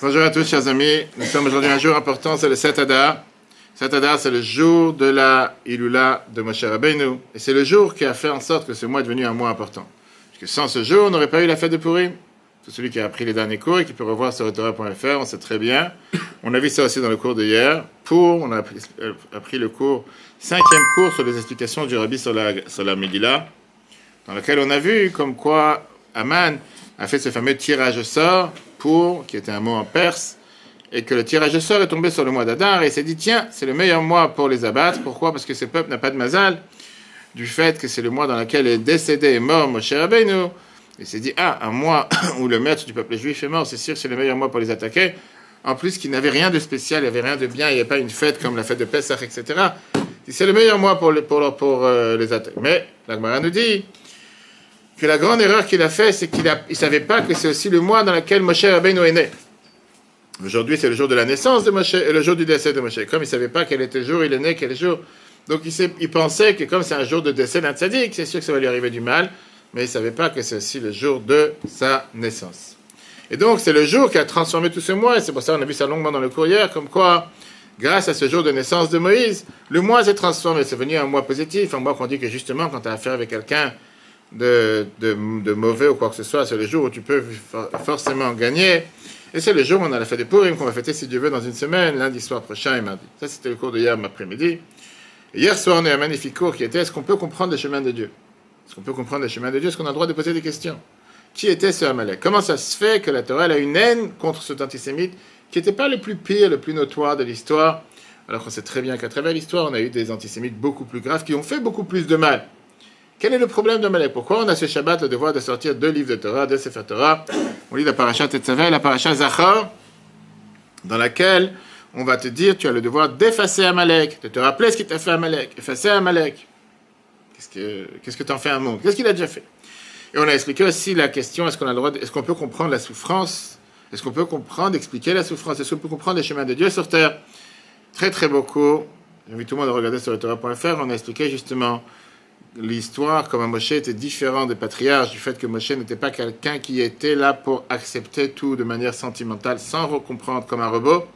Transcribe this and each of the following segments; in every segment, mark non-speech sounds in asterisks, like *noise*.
Bonjour à tous, chers amis. Nous sommes aujourd'hui un jour important, c'est le 7 Adar. 7 Adar, c'est le jour de la Ilula de Moshe Rabbeinu. Et c'est le jour qui a fait en sorte que ce mois est devenu un mois important. Parce que sans ce jour, on n'aurait pas eu la fête de Purim. C'est celui qui a appris les derniers cours et qui peut revoir sur Torah.fr, on sait très bien. On a vu ça aussi dans le cours d'hier. Pour, on a appris, euh, le cours, cinquième cours sur les explications du Rabbi sur la, sur dans lequel on a vu comme quoi Aman a fait ce fameux tirage au sort pour, qui était un mot en perse, et que le tirage au sort est tombé sur le mois d'Adar, et il s'est dit, tiens, c'est le meilleur mois pour les abattre. Pourquoi? Parce que ce peuple n'a pas de mazal, du fait que c'est le mois dans lequel est décédé et mort Moshe Rabbeinu. Il s'est dit, ah, un mois *coughs* où le maître du peuple juif est mort, c'est sûr que c'est le meilleur mois pour les attaquer. En plus, qu'il n'avait rien de spécial, il n'y avait rien de bien, il n'y avait pas une fête comme la fête de Pessah, etc. C'est le meilleur mois pour, les, pour, pour euh, les attaquer. Mais l'Agmara nous dit, que la grande erreur qu'il a fait, c'est qu'il ne savait pas que c'est aussi le mois dans lequel Moshe Rabbeinu est né. Aujourd'hui, c'est le jour de la naissance de Moshe et le jour du décès de Moshe. Comme il ne savait pas quel était le jour, il est né, quel jour. Donc il, pensait que comme c'est un jour de décès d'un tzaddik, c'est sûr que ça va lui arriver du mal, mais il ne savait pas que c'est aussi le jour de sa naissance. Et donc, c'est le jour qui a transformé tout ce mois, et c'est pour ça qu'on a vu ça longuement dans le courrier, comme quoi, grâce à ce jour de naissance de Moïse, le mois s'est transformé, c'est venu un mois positif, un mois qu'on dit que justement, quand tu as affaire avec quelqu'un de, de, mauvais ou quoi que ce soit, c'est le jour où tu peux forcément gagner. Et c'est le jour où on a la fête des Purim qu'on va fêter, si Dieu veut, dans une semaine, lundi soir prochain et mardi. Ça, c'était le cours de hier après-midi. Hier soir, on a eu un magnifique cours qui était est-ce qu'on peut comprendre les chemins de Dieu? Est-ce qu'on peut comprendre les chemins de Dieu? Est-ce qu'on a le droit de poser des questions? Qui était ce Amalek? Comment ça se fait que la Torah a une haine contre cet antisémite qui n'était pas le plus pire, le plus notoire de l'histoire? Alors qu'on sait très bien qu'à travers l'histoire, on a eu des antisémites beaucoup plus graves qui ont fait beaucoup plus de mal. Quel est le problème de Malek? Pourquoi on a ce Shabbat le devoir de sortir deux livres de Torah, deux Sefer Torah? On lit la paracha Tetzavé et la paracha Zachor, dans laquelle on va te dire tu as le devoir d'effacer Amalek, de te rappeler ce qu'il t'a fait Amalek, effacer Amalek. Qu'est-ce que qu'est-ce que t'en fais un monde? Qu'est-ce qu'il a déjà fait? Et on a expliqué aussi la question est-ce qu'on a le droit, est-ce qu'on peut comprendre la souffrance? Est-ce qu'on peut comprendre, expliquer la souffrance? Est-ce qu'on peut comprendre les chemins de Dieu sur terre? Très très beaucoup. J'invite tout le monde à regarder sur le Torah.fr. On a expliqué justement l'histoire, comme Moshe était différent des patriarches, du fait que Moshe n'était pas quelqu'un qui était là pour accepter tout de manière sentimentale, sans recomprendre comme un robot,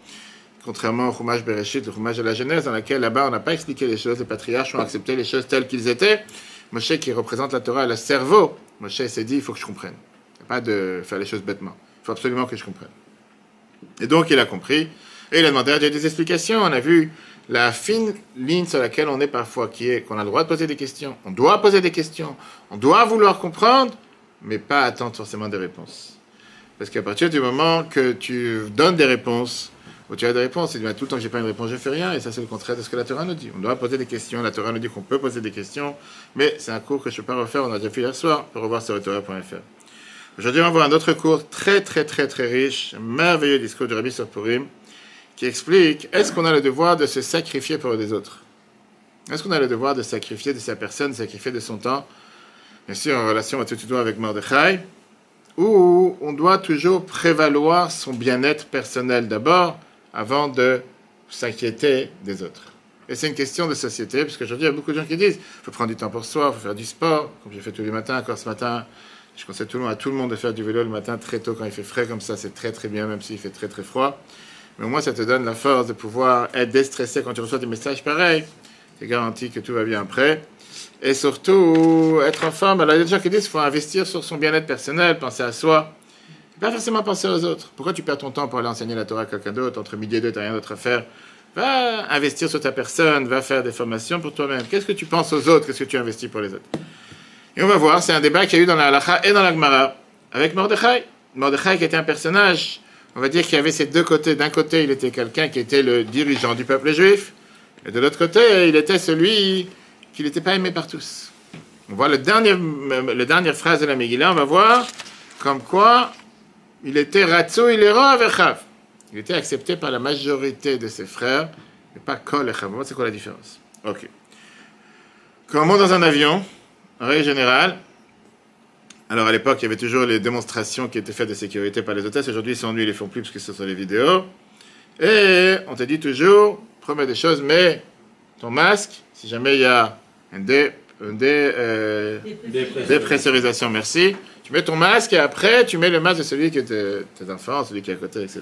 contrairement au Chumash Bereshit, le Chumash de la Genèse, dans lequel là-bas on n'a pas expliqué les choses, les patriarches ont accepté les choses telles qu'ils étaient. Moshe qui représente la Torah, le cerveau, Moshe s'est dit, il faut que je comprenne. Il pas de faire les choses bêtement. Il faut absolument que je comprenne. Et donc il a compris, et il a demandé à Dieu des explications. On a vu la fine ligne sur laquelle on est parfois, qui est qu'on a le droit de poser des questions, on doit poser des questions, on doit vouloir comprendre, mais pas attendre forcément des réponses. Parce qu'à partir du moment que tu donnes des réponses, ou tu as des réponses, et tu dis, tout le temps que j'ai pas une réponse, je fais rien, et ça c'est le contraire de ce que la Torah nous dit. On doit poser des questions, la Torah nous dit qu'on peut poser des questions, mais c'est un cours que je ne peux pas refaire, on a déjà fait hier soir, pour revoir sur Torah.fr. Aujourd'hui, on va voir un autre cours très très très très riche, merveilleux discours du Rabbi sur qui explique est-ce qu'on a le devoir de se sacrifier pour les autres? Est-ce qu'on a le devoir de sacrifier de sa personne, de sacrifier de son temps? Bien sûr, en relation à tout tout avec Mordechai, ou on doit toujours prévaloir son bien-être personnel d'abord avant de s'inquiéter des autres. Et c'est une question de société, parce qu'aujourd'hui, il y a beaucoup de gens qui disent il faut prendre du temps pour soi, il faut faire du sport, comme j'ai fait tous les matins, encore ce matin. Je conseille tout le monde, à tout le monde de faire du vélo le matin très tôt quand il fait frais, comme ça, c'est très très bien, même s'il fait très très froid. Mais au moins, ça te donne la force de pouvoir être déstressé quand tu reçois des messages pareils. C'est garanti que tout va bien après. Et surtout, être en forme. Alors, il y a des gens qui disent qu'il faut investir sur son bien-être personnel, penser à soi. Pas forcément penser aux autres. Pourquoi tu perds ton temps pour aller enseigner la Torah à quelqu'un d'autre Entre midi et deux, tu n'as rien d'autre à faire? Va investir sur ta personne, va faire des formations pour toi-même. Qu'est-ce que tu penses aux autres? Qu'est-ce que tu investis pour les autres? Et on va voir, c'est un débat qu'il y a eu dans la Halacha et dans la Gemara avec Mordechai. Mordechai qui était un personnage on va dire qu'il y avait ces deux côtés. D'un côté, il était quelqu'un qui était le dirigeant du peuple juif, et de l'autre côté, il était celui qui n'était pas aimé par tous. On voit la dernière phrase de la Megillah, on va voir comme quoi il était ratso, il est Il était accepté par la majorité de ses frères, mais pas kol et C'est quoi la différence? Ok. Quand on monte dans un avion, en règle générale, alors à l'époque, il y avait toujours les démonstrations qui étaient faites de sécurité par les hôtesses. Aujourd'hui, ils s'ennuient, ils les font plus parce que ce sont les vidéos. Et on te dit toujours, promets des choses, mais ton masque, si jamais il y a un dé, euh, dépressurisation, merci, tu mets ton masque et après, tu mets le masque de celui qui est tes enfants, celui qui est à côté, etc.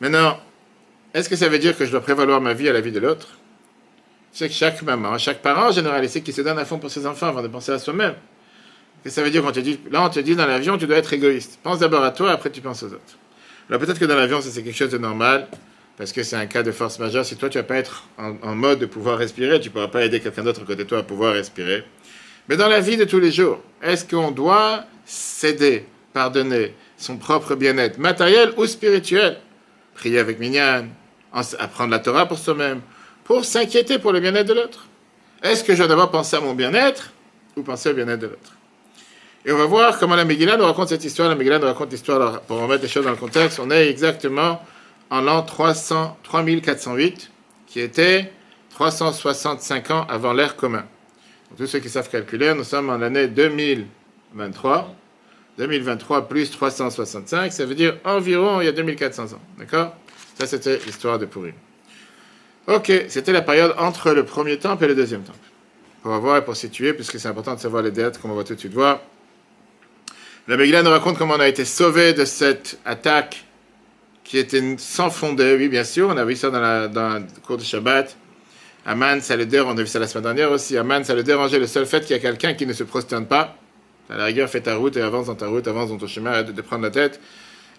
Maintenant, est-ce que ça veut dire que je dois prévaloir ma vie à la vie de l'autre? Sais que chaque maman, chaque parent en général, il sait qu'il se donne à fond pour ses enfants avant de penser à soi-même. Et ça veut dire qu'on te dit, là on te dit dans l'avion, tu dois être égoïste. Pense d'abord à toi, après tu penses aux autres. Alors peut-être que dans l'avion, c'est quelque chose de normal, parce que c'est un cas de force majeure. Si toi tu vas pas être en, mode de pouvoir respirer, tu pourras pas aider quelqu'un d'autre côté de toi à pouvoir respirer. Mais dans la vie de tous les jours, est-ce qu'on doit céder, pardonner son propre bien-être matériel ou spirituel? Prier avec Minyan, apprendre la Torah pour soi-même, pour s'inquiéter pour le bien-être de l'autre? Est-ce que je dois d'abord penser à mon bien-être ou penser au bien-être de l'autre? Et on va voir comment la Megillah nous raconte cette histoire. La Megillah nous raconte l'histoire, pour remettre les choses dans le contexte, on est exactement en l'an 300, 3408, qui était 365 ans avant l'ère commun. Tous ceux qui savent calculer, nous sommes en l'année 2023. 2023 plus 365, ça veut dire environ il y a 2400 ans. D'accord? Ça, c'était l'histoire de Purim. Ok, c'était la période entre le premier temple et le deuxième temple. Pour voir et pour situer, puisque c'est important de savoir les dates, comme on va tout de suite voir. La Megillah nous raconte comment on a été sauvé de cette attaque qui était sans fondé. Oui, bien sûr, on a vu ça dans, la, dans le cours de Shabbat. Aman, ça le dérange, on a vu ça la semaine dernière aussi. Aman, ça le dérangeait le seul fait qu'il y a quelqu'un qui ne se prosterne pas. À la rigueur, fais ta route et avance dans ta route, avance dans ton chemin, arrête de prendre la tête.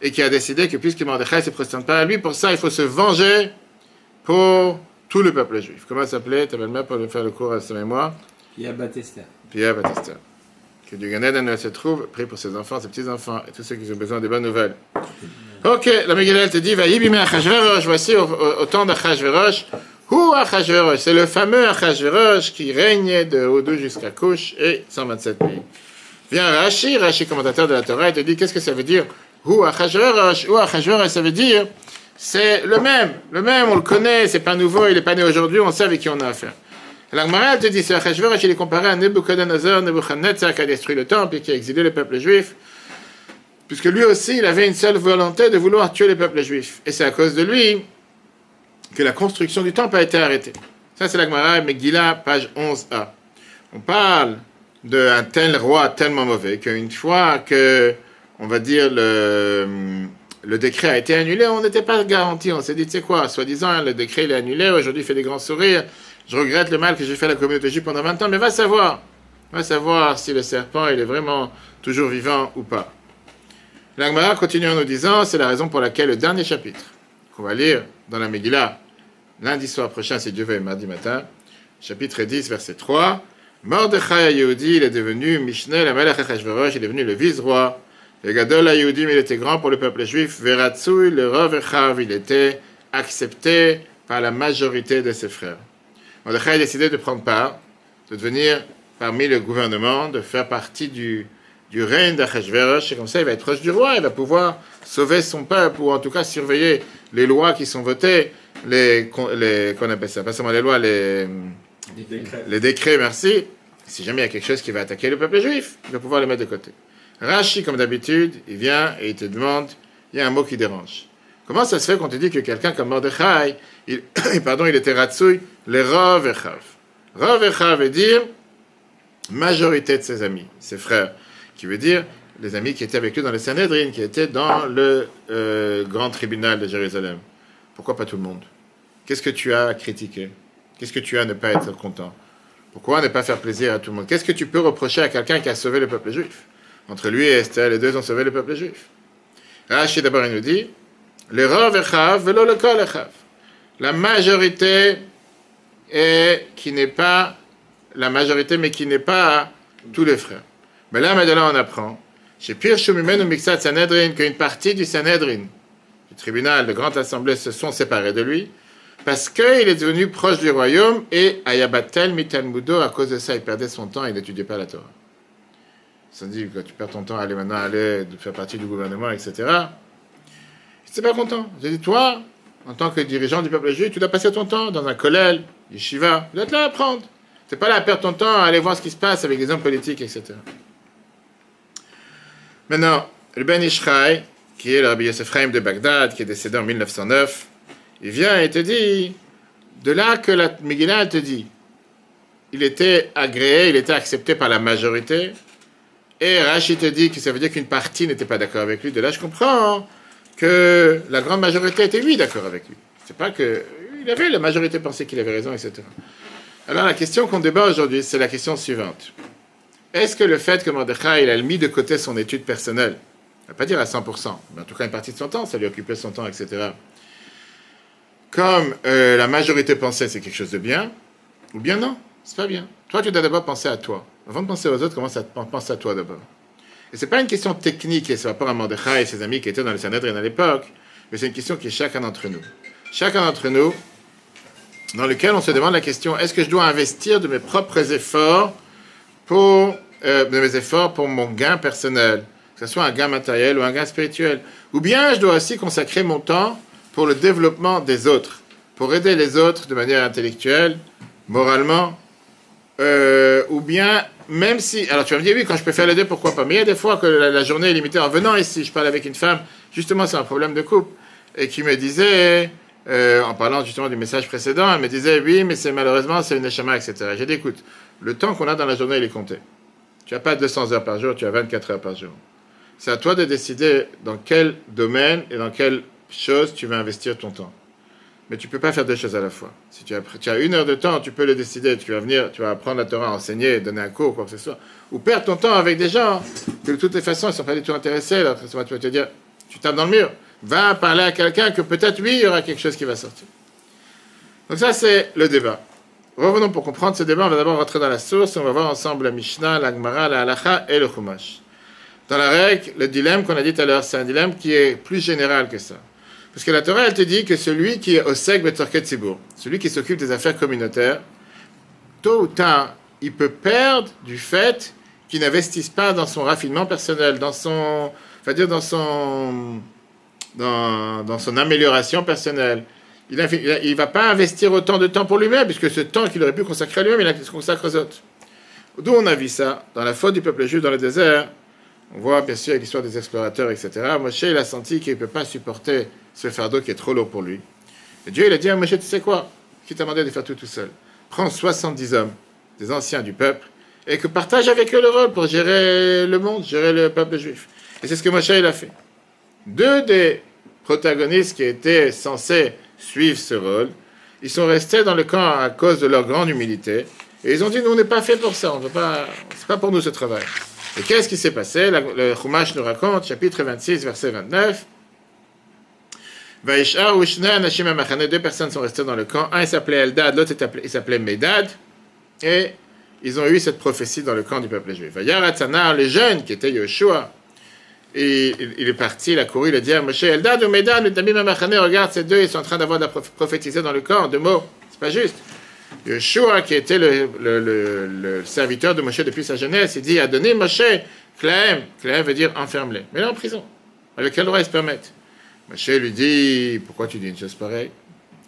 Et qui a décidé que puisque Mordechai ne se prosterne pas à lui, pour ça, il faut se venger pour tout le peuple juif. Comment s'appelait ta belle-mère pour faire le cours à sa mémoire Pia Batista. Pia Batista. Que du Gan se trouve, prie pour ses enfants, ses petits-enfants et tous ceux qui ont besoin de bonnes nouvelles. Ok, la Megillah te dit, va yibime Achashverosh, voici au, au, au temps d'Achashverosh, ou Achashverosh, c'est le fameux Achashverosh qui régnait de Houdou jusqu'à Couche et 127 pays. Vient Rashi, Rashi commentateur de la Torah, et te dit, qu'est-ce que ça veut dire? Ou Achashverosh, ou Achashverosh, ça veut dire, c'est le même, le même, on le connaît, c'est pas nouveau, il est pas né aujourd'hui, on sait avec qui on a affaire. L'Agmara te dit, c'est Achashverosh, il est comparé à Nebuchadnezzar, Nebuchadnezzar qui a détruit le temple et qui a exilé le peuple juif puisque lui aussi, il avait une seule volonté de vouloir tuer les peuples juifs. Et c'est à cause de lui que la construction du temple a été arrêtée. Ça, c'est la Gemara Megillah, page 11a. On parle d'un tel roi tellement mauvais qu'une fois que, on va dire, le, le décret a été annulé, on n'était pas garanti. On s'est dit, tu sais quoi, soi-disant, le décret il est annulé, aujourd'hui il fait des grands sourires, je regrette le mal que j'ai fait à la communauté juive pendant 20 ans, mais va savoir, va savoir si le serpent il est vraiment toujours vivant ou pas. L'Agmara continue en nous disant, c'est la raison pour laquelle le dernier chapitre qu'on va lire dans la Megillah lundi soir prochain, si Dieu veut, mardi matin, chapitre 10, verset 3, Mordechai Yehudi, il est devenu Mishneh, la il est devenu le vice-roi. Et Gadol Yehudi, il était grand pour le peuple juif. Veratsui, le Rovechav, il était accepté par la majorité de ses frères. Mordechai a décidé de prendre part, de devenir parmi le gouvernement, de faire partie du du règne d'Achashverosh, et comme ça il va être proche du roi, il va pouvoir sauver son peuple, ou en tout cas surveiller les lois qui sont votées, les, les qu'on appelle ça, pas seulement les lois, les, décrets. les décrets, merci. Si jamais il y a quelque chose qui va attaquer le peuple juif, il va pouvoir les mettre de côté. Rashi, comme d'habitude, il vient et il te demande, il y a un mot qui dérange. Comment ça se fait qu'on te dit que quelqu'un comme Mordechai, il, *coughs* pardon, il était Ratsui, les Rav Echav. Rav Echav veut dire majorité de ses amis, ses frères qui veut dire les amis qui étaient avec lui dans le Sanhedrin, qui étaient dans le euh, grand tribunal de Jérusalem. Pourquoi pas tout le monde? Qu'est-ce que tu as à critiquer? Qu'est-ce que tu as à ne pas être content? Pourquoi ne pas faire plaisir à tout le monde? Qu'est-ce que tu peux reprocher à quelqu'un qui a sauvé le peuple juif? Entre lui et Esther, les deux ont sauvé le peuple juif. Rachid d'abord il nous dit La majorité est qui n'est pas la majorité, mais qui n'est pas tous les frères. Mais là, maintenant, on apprend chez Pir Shumimenu Mixat Sanhedrin qu'une partie du Sanhedrin, du tribunal de grande assemblée, se sont séparés de lui parce qu'il est devenu proche du royaume et Ayabatel Mitalmudo, à cause de ça, il perdait son temps et il n'étudiait pas la Torah. Ça dit, quand tu perds ton temps à aller maintenant aller de faire partie du gouvernement, etc. Il n'était pas content. J'ai dit, toi, en tant que dirigeant du peuple juif, tu dois passer ton temps dans un collège, yeshiva, dois être là à apprendre. N'es pas là à perdre ton temps à aller voir ce qui se passe avec les hommes politiques, etc. Maintenant, le Ben Ishraï, qui est le Rabbi Yosef Chaim de Bagdad, qui est décédé en 1909, il vient et te dit, de là que la Megillah te dit, il était agréé, il était accepté par la majorité, Et Rachid te dit que ça veut dire qu'une partie n'était pas d'accord avec lui. De là, je comprends que la grande majorité était lui d'accord avec lui. C'est pas que il avait la majorité pensait qu'il avait raison, etc. Alors la question qu'on débat aujourd'hui, c'est la question suivante. Est-ce que le fait que Mordechai il a mis de côté son étude personnelle, on va pas dire à 100%, mais en tout cas une partie de son temps, ça lui occupait son temps, etc. Comme euh, la majorité pensait c'est quelque chose de bien, ou bien non, c'est pas bien. Toi, tu dois d'abord penser à toi. Avant de penser aux autres, commence à penser à toi d'abord. Et c'est pas une question technique et ce rapport à Mordechai et ses amis qui étaient dans le Sanhedrin à l'époque, mais c'est une question qui est chacun d'entre nous. Chacun d'entre nous, dans lequel on se demande la question est-ce que je dois investir de mes propres efforts pour euh, de mes efforts pour mon gain personnel, que ce soit un gain matériel ou un gain spirituel, ou bien je dois aussi consacrer mon temps pour le développement des autres, pour aider les autres de manière intellectuelle, moralement, euh, ou bien même si, alors tu vas me dire oui, quand je peux faire les deux, pourquoi pas? Mais il y a des fois que la, journée est limitée. En venant ici, je parle avec une femme, justement, c'est un problème de couple, et qui me disait, euh, en parlant justement du message précédent, elle me disait oui, mais c'est malheureusement c'est une échama, etc. J'ai dit écoute, le temps qu'on a dans la journée, il est compté. Tu n'as pas 200 heures par jour, tu as 24 heures par jour. C'est à toi de décider dans quel domaine et dans quelle chose tu vas investir ton temps mais tu ne peux pas faire deux choses à la fois. Si tu as, une heure de temps, tu peux le décider. Tu vas venir, tu vas apprendre la Torah, enseigner, donner un cours, quoi que ce soit. Ou perdre ton temps avec des gens que de toutes les façons, ils ne sont pas du tout intéressés. Là, tu vas te dire, tu tapes dans le mur. Va parler à quelqu'un que peut-être, oui, il y aura quelque chose qui va sortir. Donc ça, c'est le débat. Revenons pour comprendre ce débat. On va d'abord rentrer dans la source. On va voir ensemble la Mishnah, la Gemara, la Halacha et le Chumash. Dans la règle, le dilemme qu'on a dit tout à l'heure, c'est un dilemme qui est plus général que ça. Parce que la Torah, elle te dit que celui qui est au Seg Sibour, celui qui s'occupe des affaires communautaires, tôt ou tard, il peut perdre du fait qu'il n'investisse pas dans son raffinement personnel, dans son, dire dans son, dans, son amélioration personnelle. Il ne va pas investir autant de temps pour lui-même, puisque ce temps qu'il aurait pu consacrer à lui-même, il se consacre aux autres. D'où on a vu ça Dans la faute du peuple juif dans le désert, on voit bien sûr l'histoire des explorateurs, etc. Moshe, il a senti qu'il ne peut pas supporter ce fardeau qui est trop lourd pour lui. Et Dieu, il a dit à Moshe, tu sais quoi? Qui t'a demandé de faire tout tout seul? Prends 70 hommes, des anciens du peuple, et que partage avec eux le rôle pour gérer le monde, gérer le peuple juif. Et c'est ce que Moshe, il a fait. Deux des protagonistes qui étaient censés suivre ce rôle, ils sont restés dans le camp à cause de leur grande humilité, et ils ont dit, nous, on n'est pas fait pour ça, on n'est pas, c'est pas pour nous ce travail. Et qu'est-ce qui s'est passé? Le Chumash nous raconte, chapitre 26, verset 29, deux personnes sont restées dans le camp. Un s'appelait Eldad, l'autre s'appelait Medad. Et ils ont eu cette prophétie dans le camp du peuple juif. Yaratzanar, le jeune qui était Yoshua, et il est parti, il a couru, il a dit à Moshe, Eldad ou Medad, le Tamim regarde ces deux, ils sont en train d'avoir de prophétiser dans le camp, deux mots, c'est pas juste. Yoshua, qui était le, serviteur de Moshe depuis sa jeunesse, il dit, a donné Moshe, Klaem, Klaem veut dire enferme-les, mais là en prison, avec quel droit ils se permettent? Moshe lui dit Pourquoi tu dis une chose pareille?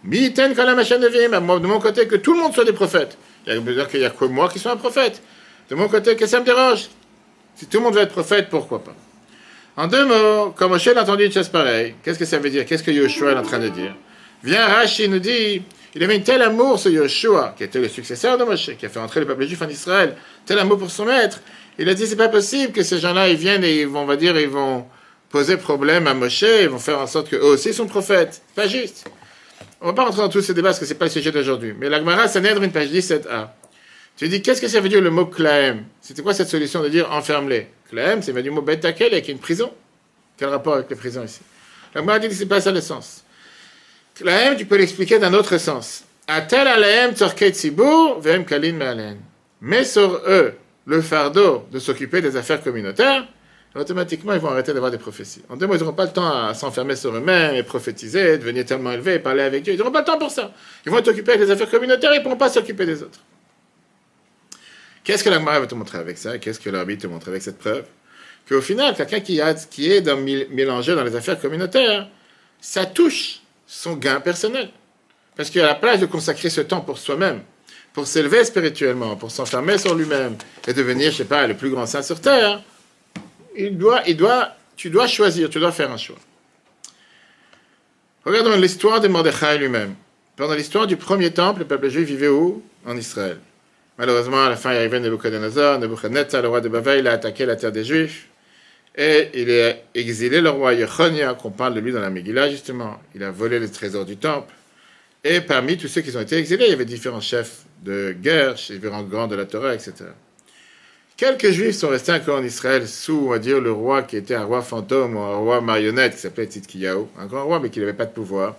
Miten de mon côté, que tout le monde soit des prophètes. Il veut dire qu'il n'y a que moi qui suis un prophète. De mon côté, que ça me dérange. Si tout le monde veut être prophète, pourquoi pas? En deux mots, quand Moshe a entendu une chose pareille, qu'est-ce que ça veut dire? Qu'est-ce que Yoshua est en train de dire? Viens, Rashi nous dit il avait un tel amour, ce Yoshua, qui était le successeur de Moshe, qui a fait entrer le peuple juif en Israël, tel amour pour son maître. Il a dit c'est pas possible que ces gens-là, ils viennent et ils vont, dire, ils vont poser problème à Moshe, ils vont faire en sorte qu'eux aussi sont prophètes. Pas juste. On va pas rentrer dans tous ces débats parce que ce n'est pas le sujet d'aujourd'hui. Mais l'Agmara une page 17a. Tu dis, qu'est-ce que ça veut dire le mot klaem? C'était quoi cette solution de dire enferme-les? Klaem, c'est du mot betakel avec une prison. Quel rapport avec les prisons ici? L'Agmara dit que ce n'est pas ça le sens. Klaem, tu peux l'expliquer d'un autre sens. Atel aleem tzorket tzibur vem kalin me'alen. Mais sur eux le fardeau de s'occuper des affaires communautaires automatiquement, ils vont arrêter d'avoir des prophéties. En deux mots, ils n'auront pas le temps à s'enfermer sur eux-mêmes et prophétiser, devenir tellement élevés, parler avec Dieu. Ils n'auront pas le temps pour ça. Ils vont être occupés avec les affaires communautaires, ils ne pourront pas s'occuper des autres. Qu'est-ce que la va te montrer avec ça? Qu'est-ce que l'arbitre te montre avec cette preuve? Qu'au final, quelqu'un qui, qui, est dans, mélangé dans les affaires communautaires, ça touche son gain personnel. Parce qu'à la place de consacrer ce temps pour soi-même, pour s'élever spirituellement, pour s'enfermer sur lui-même et devenir, je sais pas, le plus grand saint sur terre, il doit, il doit, tu dois choisir, tu dois faire un choix. Regardons l'histoire de Mordechai lui-même. Pendant l'histoire du premier temple, le peuple juif vivait où? En Israël. Malheureusement, à la fin, il arrivait Nebuchadnezzar. Nebuchadnezzar, le roi de Babel, il a attaqué la terre des Juifs. Et il a exilé le roi Yechonia, qu'on parle de lui dans la Megillah, justement. Il a volé les trésors du temple. Et parmi tous ceux qui ont été exilés, il y avait différents chefs de guerre, différents grands de la Torah, etc. Quelques juifs sont restés encore en Israël sous, on va dire, le roi qui était un roi fantôme ou un roi marionnette qui s'appelait Tzidkiyahu, un grand roi mais qui n'avait pas de pouvoir.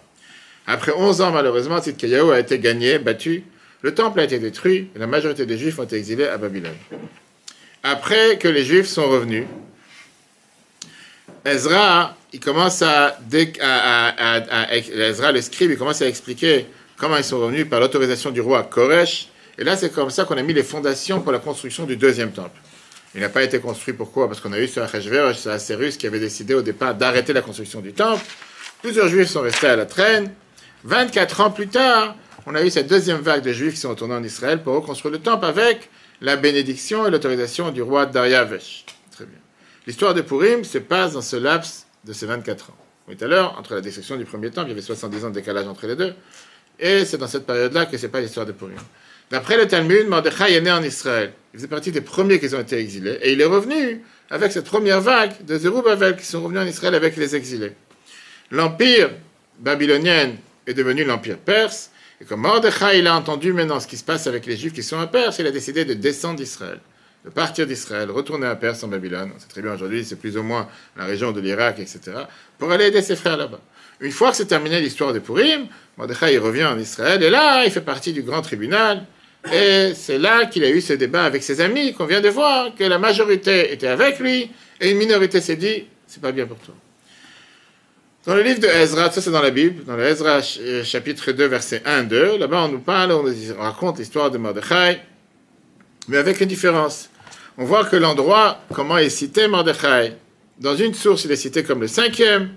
Après 11 ans, malheureusement, Tzidkiyahu a été gagné, battu, le temple a été détruit et la majorité des juifs ont été exilés à Babylone. Après que les juifs sont revenus, Ezra, il commence à, Ezra, le scribe, il commence à expliquer comment ils sont revenus par l'autorisation du roi Koresh. Et là, c'est comme ça qu'on a mis les fondations pour la construction du deuxième temple. Il n'a pas été construit pourquoi? Parce qu'on a eu sur Achashverosh, sur Cyrus qui avait décidé au départ d'arrêter la construction du temple. Plusieurs juifs sont restés à la traîne. 24 ans plus tard, on a eu cette deuxième vague de juifs qui sont retournés en Israël pour reconstruire le temple avec la bénédiction et l'autorisation du roi Dariavesh. Très bien. L'histoire de Purim se passe dans ce laps de ces 24 ans. Oui, tout à l'heure, entre la destruction du premier temple, il y avait 70 ans de décalage entre les deux. Et c'est dans cette période-là que ce n'est pas l'histoire de Purim. D'après le Talmud, Mordechai est né en Israël. Il faisait partie des premiers qui ont été exilés. Et il est revenu avec cette première vague de Zerubbabel qui sont revenus en Israël avec les exilés. L'empire babylonien est devenu l'empire perse. Et comme Mordechai il a entendu maintenant ce qui se passe avec les juifs qui sont à Perse, il a décidé de descendre d'Israël de partir d'Israël, retourner à Perse en Babylone, c'est très bien aujourd'hui, c'est plus ou moins la région de l'Irak, etc., pour aller aider ses frères là-bas. Une fois que c'est terminé l'histoire de Purim, Mordechai revient en Israël, et là, il fait partie du grand tribunal, et c'est là qu'il a eu ce débat avec ses amis, qu'on vient de voir, que la majorité était avec lui, et une minorité s'est dit, c'est pas bien pour toi. Dans le livre de Ezra, ça c'est dans la Bible, dans le Ezra euh, chapitre 2, verset 1-2, là-bas on nous parle, on, on raconte l'histoire de Mordechai, mais avec une différence. On voit que l'endroit, comment est cité Mordechai Dans une source, il est cité comme le cinquième,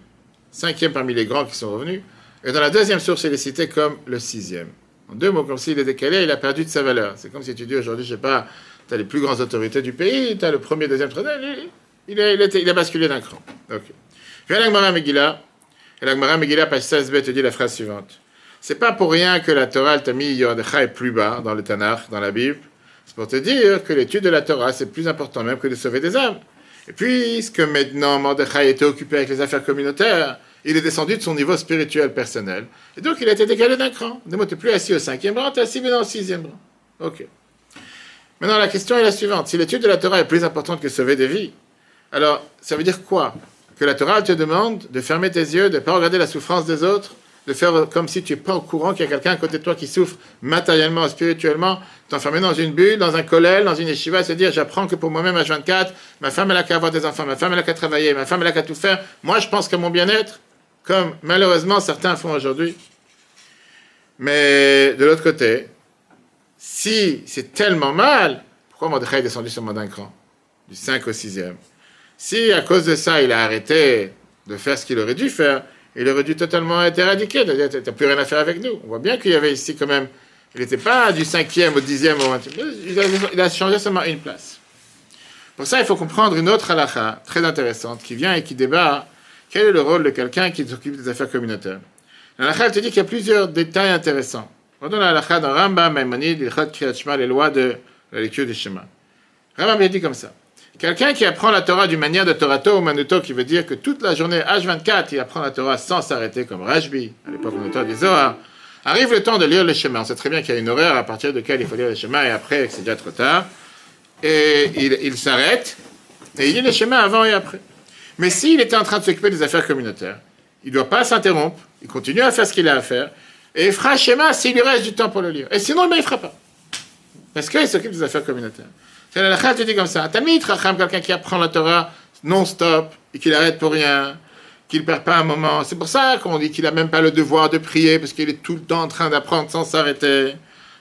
cinquième parmi les grands qui sont revenus, et dans la deuxième source, il est cité comme le sixième. En deux mots, comme s'il est décalé, il a perdu de sa valeur. C'est comme si tu dis aujourd'hui, je sais pas, tu as les plus grandes autorités du pays, tu as le premier, deuxième, troisième, il, a, basculé d'un cran. Ok. Viens l'Agmara Megillah, et l'Agmara Megillah, page 16b, te dit la phrase suivante. C'est pas pour rien que la Torah t'a mis Yordechai plus bas dans le Tanakh, dans la Bible, c'est pour te dire que l'étude de la Torah, c'est plus important même que de sauver des âmes. Et puisque maintenant Mordechai était occupé avec les affaires communautaires, il est descendu de son niveau spirituel personnel. Et donc il a été décalé d'un cran. Ne tu n'es plus assis au cinquième rang, tu es assis maintenant au sixième rang. Ok. Maintenant, la question est la suivante. Si l'étude de la Torah est plus importante que sauver des vies, alors ça veut dire quoi? Que la Torah te demande de fermer tes yeux, de ne pas regarder la souffrance des autres, de faire comme si tu n'es pas au courant qu'il y a quelqu'un à côté de toi qui souffre matériellement, spirituellement, t'enfermer dans une bulle, dans un collège, dans une yeshiva, et se dire j'apprends que pour moi-même à 24, ma femme elle a qu'à avoir des enfants, ma femme elle a qu'à travailler, ma femme elle a qu'à tout faire, moi je pense qu'à mon bien-être, comme malheureusement certains font aujourd'hui. Mais de l'autre côté, si c'est tellement mal, pourquoi Mordechai est descendu sur d'un cran, du 5 au 6e Si à cause de ça il a arrêté de faire ce qu'il aurait dû faire, il aurait dû totalement être éradiqué. Tu n'as plus rien à faire avec nous. On voit bien qu'il y avait ici quand même. Il n'était pas du cinquième au dixième au vingtième. Il a, changé seulement une place. Pour ça, il faut comprendre une autre halakha très intéressante qui vient et qui débat quel est le rôle de quelqu'un qui s'occupe des affaires communautaires. L'halakha, elle te dit qu'il y a plusieurs détails intéressants. Prenons la halakha dans Rambam, Maïmonide, Ilchot Kriyat les lois de la lecture du schéma. Rambam a dit comme ça. Quelqu'un qui apprend la Torah d'une manière de Torato ou Manuto, qui veut dire que toute la journée, H24, il apprend la Torah sans s'arrêter, comme Rajbi, à l'époque on du Zohar, arrive le temps de lire le schéma. On sait très bien qu'il y a une horaire à partir de laquelle il faut lire le schéma, et après, c'est déjà trop tard. Et il, s'arrête, et il lit le schéma avant et après. Mais s'il était en train de s'occuper des affaires communautaires, il ne doit pas s'interrompre, il continue à faire ce qu'il a à faire, et il fera le schéma s'il lui reste du temps pour le lire. Et sinon, il ne fera pas. Parce qu'il s'occupe des affaires communautaires. C'est la te dit comme ça. Tamit Racham, quelqu'un qui apprend la Torah non-stop et qui l'arrête pour rien, qu'il ne perd pas un moment. C'est pour ça qu'on dit qu'il n'a même pas le devoir de prier parce qu'il est tout le temps en train d'apprendre sans s'arrêter.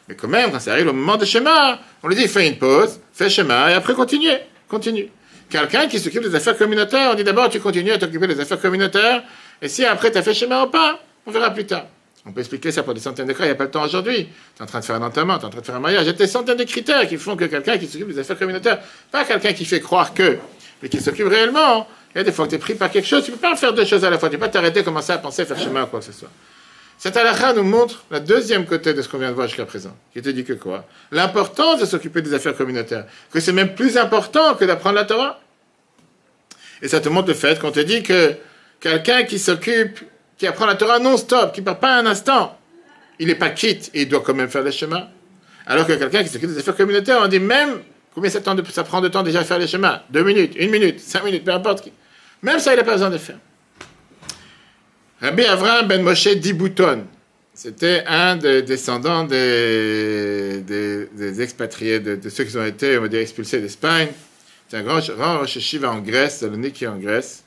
Mais quand même, quand ça arrive au moment de schéma, on lui dit fais une pause, fais schéma et après continue. Continue. Quelqu'un qui s'occupe des affaires communautaires, on dit d'abord tu continues à t'occuper des affaires communautaires et si après tu as fait schéma ou pas, on verra plus tard. On peut expliquer ça pour des centaines de cas, il n'y a pas le temps aujourd'hui. Tu es en train de faire un enterrement, tu es en train de faire un mariage. Il y a des centaines de critères qui font que quelqu'un qui s'occupe des affaires communautaires, pas quelqu'un qui fait croire que, mais qui s'occupe réellement. Il y a des fois que tu es pris par quelque chose, tu ne peux pas faire deux choses à la fois. Tu ne peux pas t'arrêter, commencer à penser, faire chemin ou quoi que ce soit. Cette halakha nous montre la deuxième côté de ce qu'on vient de voir jusqu'à présent, qui te dit que quoi? L'importance de s'occuper des affaires communautaires, que c'est même plus important que d'apprendre la Torah. Et ça te montre le fait qu'on te dit que quelqu'un qui s'occupe, qui apprend la Torah non-stop, qui ne part pas un instant, il n'est pas quitte il doit quand même faire les chemins. Alors que quelqu'un qui s'occupe des affaires communautaires, on dit même combien ça, prend de temps déjà à faire les chemins? Deux minutes, une minute, cinq minutes, peu importe. Même ça, il n'a pas besoin de faire. Rabbi Avram ben Moshe Dibouton, c'était un des descendants des, expatriés, de, ceux qui ont été, expulsés d'Espagne. C'est un grand, grand Rosh en Grèce, est en Grèce.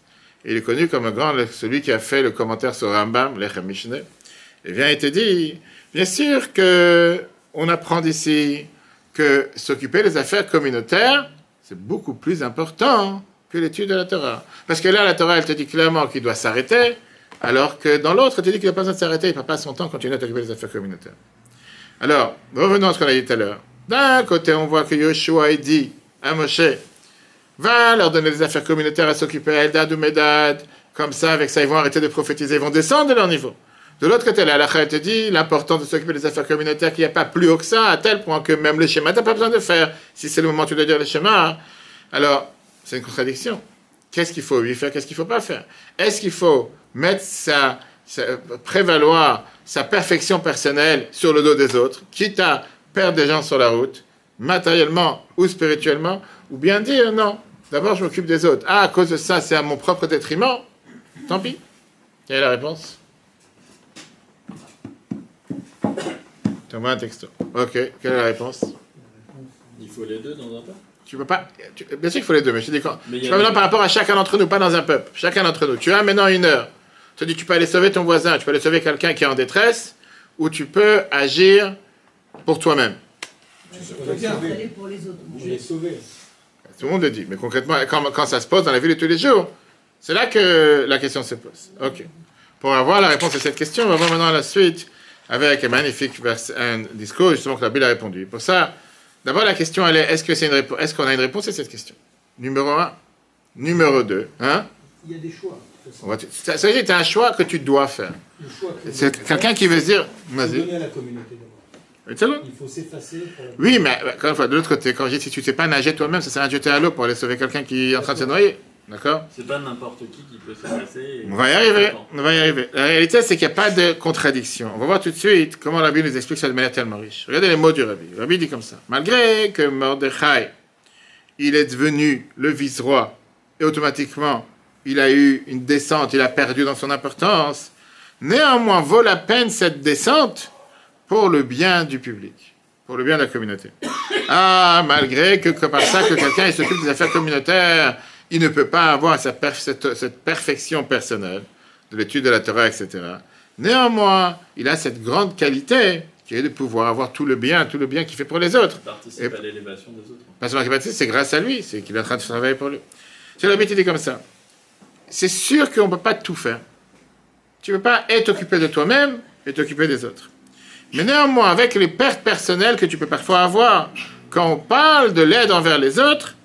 Il est connu comme un grand, celui qui a fait le commentaire sur Rambam, l'Echem Mishneh. Et bien, il était dit, bien sûr que on apprend d'ici que s'occuper des affaires communautaires, c'est beaucoup plus important que l'étude de la Torah. Parce que là, la Torah, elle te dit clairement qu'il doit s'arrêter, alors que dans l'autre, tu dis qu'il n'a pas besoin de s'arrêter, il ne pas son temps continuer à t'occuper des affaires communautaires. Alors, revenons à ce qu'on a dit tout à l'heure. D'un côté, on voit que Yoshua dit à Moshe, va leur donner des affaires communautaires à s'occuper, Eldad ou Medad, comme ça, avec ça, ils vont arrêter de prophétiser, ils vont descendre de leur niveau. De l'autre côté, la halakha te dit l'importance de s'occuper des affaires communautaires, qu'il n'y a pas plus haut que ça, à tel point que même le schéma, tu n'as pas besoin de faire. Si c'est le moment tu dois dire le schéma, alors c'est une contradiction. Qu'est-ce qu'il faut lui faire, qu'est-ce qu'il ne faut pas faire? Est-ce qu'il faut mettre sa, prévaloir sa perfection personnelle sur le dos des autres, quitte à perdre des gens sur la route, matériellement ou spirituellement, ou bien dire non, d'abord je m'occupe des autres. Ah, à cause de ça, c'est à mon propre détriment. Tant pis. Quelle est la réponse? T'envoies un texto. Ok, quelle est la réponse? Il faut les deux dans un peu tu peux pas. bien sûr qu'il faut les deux, mais je dis quand. Je parle maintenant par rapport à chacun d'entre nous, pas dans un peuple. Chacun d'entre nous. Tu as maintenant une heure. Tu te dis, tu peux aller sauver ton voisin, tu peux aller sauver quelqu'un qui est en détresse, ou tu peux agir pour toi-même. pour les autres. Je vais sauver. Tout le monde le dit, mais concrètement, quand, quand, ça se pose dans la vie de tous les jours, c'est là que la question se pose. Ok. Pour avoir la réponse à cette question, on va voir maintenant la suite avec un magnifique vers, un discours justement que la Bible a répondu. Pour ça, D'abord, la question, elle est est-ce que c'est une réponse Est-ce qu'on a une réponse à cette question? Numéro un. Numéro deux. Hein? Il y a des choix. Ça, ça veut dire tu as un choix que tu dois faire. C'est quelqu'un qui veut se dire. Vas-y. Donner à la communauté Il faut s'effacer. Oui, mais encore une fois, de l'autre côté, quand je dis si tu ne sais pas nager toi-même, ça sert à jeter à l'eau pour aller sauver quelqu'un qui est en train de se noyer. D'accord? C'est pas n'importe qui qui peut se passer. On va y arriver. On va y arriver. La réalité, c'est qu'il n'y a pas de contradiction. On va voir tout de suite comment la Bible nous explique ça de manière tellement riche. Regardez les mots du Rabbi. Le Rabbi dit comme ça. Malgré que Mordechai, il est devenu le vice-roi, et automatiquement, il a eu une descente, il a perdu dans son importance, néanmoins vaut la peine cette descente pour le bien du public, pour le bien de la communauté. Ah, malgré que, que par ça que quelqu'un s'occupe des affaires communautaires, il ne peut pas avoir cette, perfection personnelle de l'étude de la Torah, etc. Néanmoins, il a cette grande qualité qui est de pouvoir avoir tout le bien, tout le bien qu'il fait pour les autres. Participe à l'élévation des autres. Seulement qu'il c'est grâce à lui, c'est qu'il est en train de travailler pour lui. C'est la dit comme ça. C'est sûr qu'on ne peut pas tout faire. Tu ne peux pas être occupé de toi-même et t'occuper des autres. Mais néanmoins, avec les pertes personnelles que tu peux parfois avoir, quand on parle de l'aide envers les autres,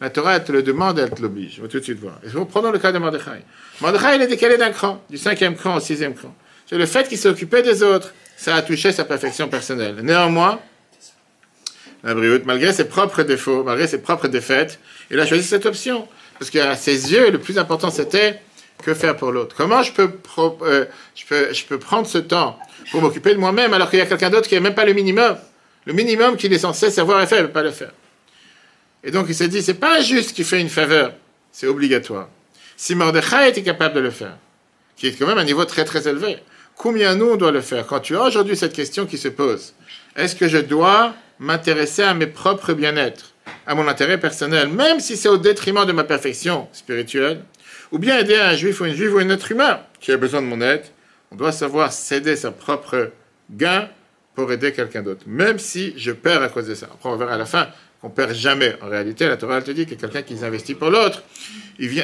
la Torah, elle te le demande, elle te l'oblige. On va tout de suite voir. Et prenons le cas de Mordechai. Mordechai, il est décalé d'un cran, du cinquième cran au sixième cran. C'est le fait qu'il s'occupait des autres. Ça a touché sa perfection personnelle. Néanmoins, la Brioute, malgré ses propres défauts, malgré ses propres défaites, il a choisi cette option. Parce qu'à ses yeux, le plus important, c'était que faire pour l'autre. Comment je peux, euh, prendre ce temps pour m'occuper de moi-même alors qu'il y a quelqu'un d'autre qui n'a même pas le minimum Le minimum qu'il est censé savoir et faire, ne pas le faire. Et donc il s'est dit, c'est pas juste qu'il fait une faveur, c'est obligatoire. Si Mordechai était capable de le faire, qui est quand même un niveau très très élevé, combien nous on doit le faire? Quand tu as aujourd'hui cette question qui se pose, est-ce que je dois m'intéresser à mes propres bien-être, à mon intérêt personnel, même si c'est au détriment de ma perfection spirituelle, ou bien aider un juif ou une juive ou un être humain qui a besoin de mon aide, on doit savoir céder sa propre gain pour aider quelqu'un d'autre, même si je perds à cause de ça. Après, on verra à la fin qu'on perd jamais. En réalité, la Torah te dit que quelqu'un qui s'investit pour l'autre,